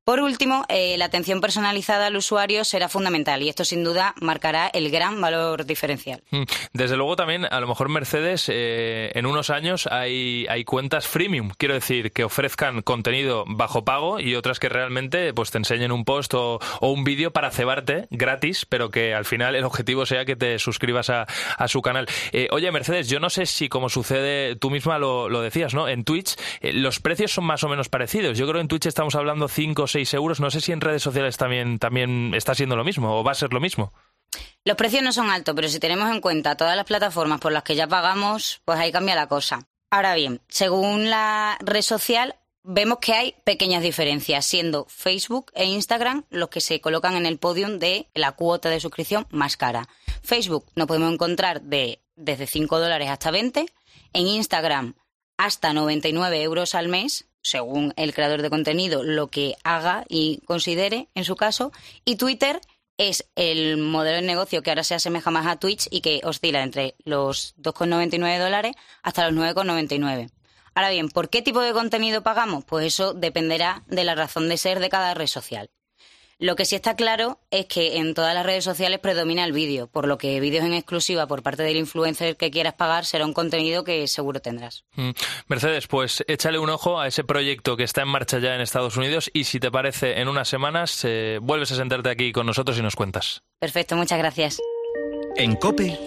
Por último, eh, la atención personalizada al usuario será fundamental y esto sin duda marcará el gran valor diferencial. Mm, desde luego también, a lo mejor Mercedes, eh, en unos años hay, hay cuentas freemium, quiero decir, que ofrezcan contenido bajo pago y otras que realmente pues te enseñen un post o, un vídeo para cebarte gratis, pero que al final el objetivo sea que te suscribas a, su canal. Eh, oye, Mercedes, yo no sé si como sucede, tú misma lo, lo decías, ¿no? En Twitch los precios son más o menos parecidos. Yo creo que en Twitch estamos hablando 5 o 6 euros. No sé si en redes sociales también, también está siendo lo mismo o va a ser lo mismo. Los precios no son altos, pero si tenemos en cuenta todas las plataformas por las que ya pagamos, pues ahí cambia la cosa. Ahora bien, según la red social, vemos que hay pequeñas diferencias, siendo Facebook e Instagram los que se colocan en el podium de la cuota de suscripción más cara. Facebook no podemos encontrar de, desde 5 dólares hasta 20, en Instagram hasta 99 euros al mes según el creador de contenido, lo que haga y considere en su caso. Y Twitter es el modelo de negocio que ahora se asemeja más a Twitch y que oscila entre los 2,99 dólares hasta los 9,99. Ahora bien, ¿por qué tipo de contenido pagamos? Pues eso dependerá de la razón de ser de cada red social. Lo que sí está claro es que en todas las redes sociales predomina el vídeo, por lo que vídeos en exclusiva por parte del influencer que quieras pagar será un contenido que seguro tendrás. Mm. Mercedes, pues échale un ojo a ese proyecto que está en marcha ya en Estados Unidos y si te parece en unas semanas eh, vuelves a sentarte aquí con nosotros y nos cuentas. Perfecto, muchas gracias. En Cope,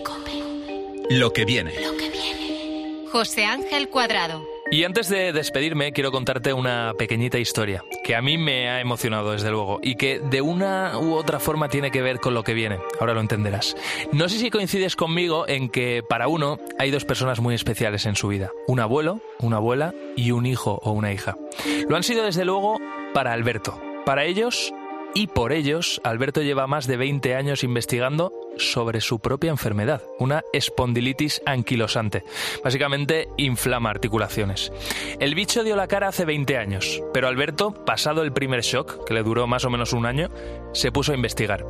lo que viene. Lo que viene. José Ángel Cuadrado. Y antes de despedirme, quiero contarte una pequeñita historia que a mí me ha emocionado, desde luego, y que de una u otra forma tiene que ver con lo que viene. Ahora lo entenderás. No sé si coincides conmigo en que para uno hay dos personas muy especiales en su vida: un abuelo, una abuela y un hijo o una hija. Lo han sido, desde luego, para Alberto. Para ellos, y por ellos, Alberto lleva más de 20 años investigando sobre su propia enfermedad, una espondilitis anquilosante. Básicamente inflama articulaciones. El bicho dio la cara hace 20 años, pero Alberto, pasado el primer shock, que le duró más o menos un año, se puso a investigar.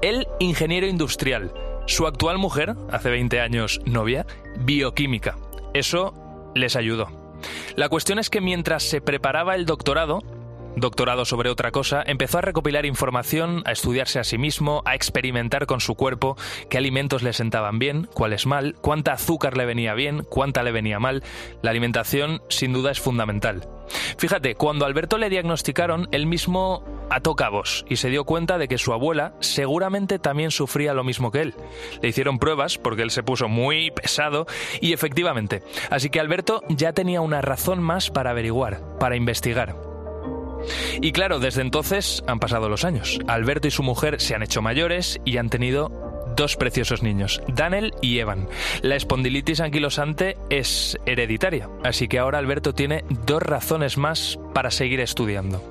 Él, ingeniero industrial, su actual mujer, hace 20 años novia, bioquímica. Eso les ayudó. La cuestión es que mientras se preparaba el doctorado, doctorado sobre otra cosa, empezó a recopilar información, a estudiarse a sí mismo, a experimentar con su cuerpo, qué alimentos le sentaban bien, cuáles mal, cuánta azúcar le venía bien, cuánta le venía mal. La alimentación sin duda es fundamental. Fíjate, cuando Alberto le diagnosticaron, él mismo ató cabos y se dio cuenta de que su abuela seguramente también sufría lo mismo que él. Le hicieron pruebas porque él se puso muy pesado y efectivamente. Así que Alberto ya tenía una razón más para averiguar, para investigar. Y claro, desde entonces han pasado los años. Alberto y su mujer se han hecho mayores y han tenido dos preciosos niños, Daniel y Evan. La espondilitis anquilosante es hereditaria, así que ahora Alberto tiene dos razones más para seguir estudiando.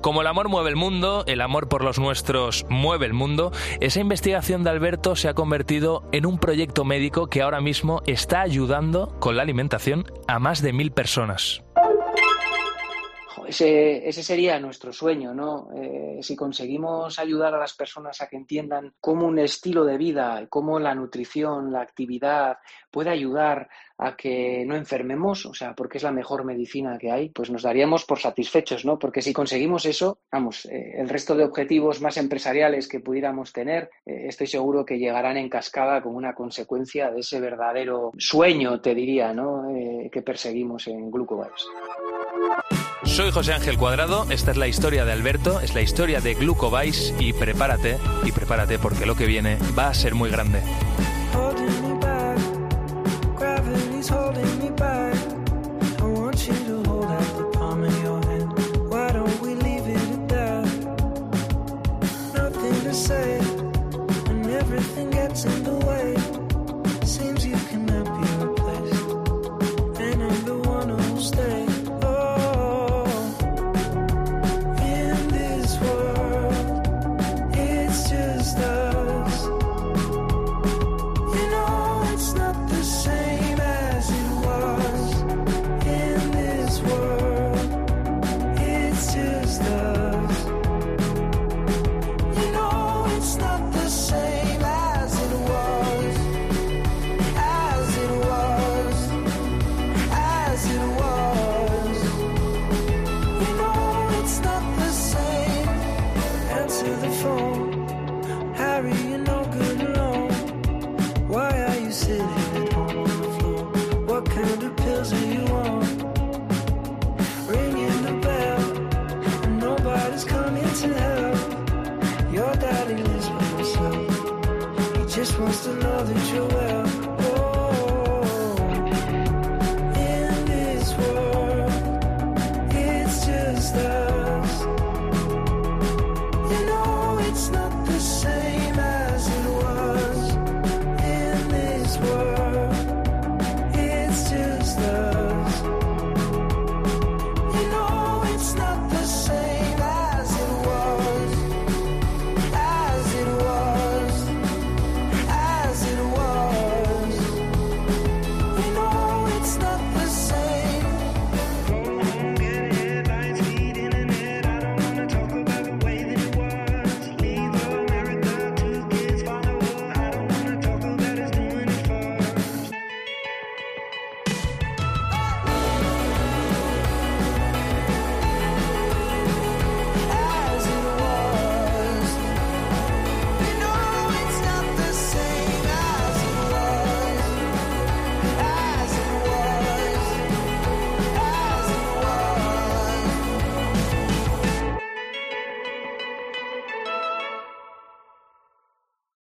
Como el amor mueve el mundo, el amor por los nuestros mueve el mundo, esa investigación de Alberto se ha convertido en un proyecto médico que ahora mismo está ayudando con la alimentación a más de mil personas. Ese, ese, sería nuestro sueño, ¿no? Eh, si conseguimos ayudar a las personas a que entiendan cómo un estilo de vida, cómo la nutrición, la actividad puede ayudar a que no enfermemos, o sea, porque es la mejor medicina que hay, pues nos daríamos por satisfechos, ¿no? Porque si conseguimos eso, vamos, eh, el resto de objetivos más empresariales que pudiéramos tener, eh, estoy seguro que llegarán en cascada como una consecuencia de ese verdadero sueño, te diría, ¿no? que perseguimos en Glucovibes. Soy José Ángel Cuadrado, esta es la historia de Alberto, es la historia de Glucovice y prepárate, y prepárate porque lo que viene va a ser muy grande.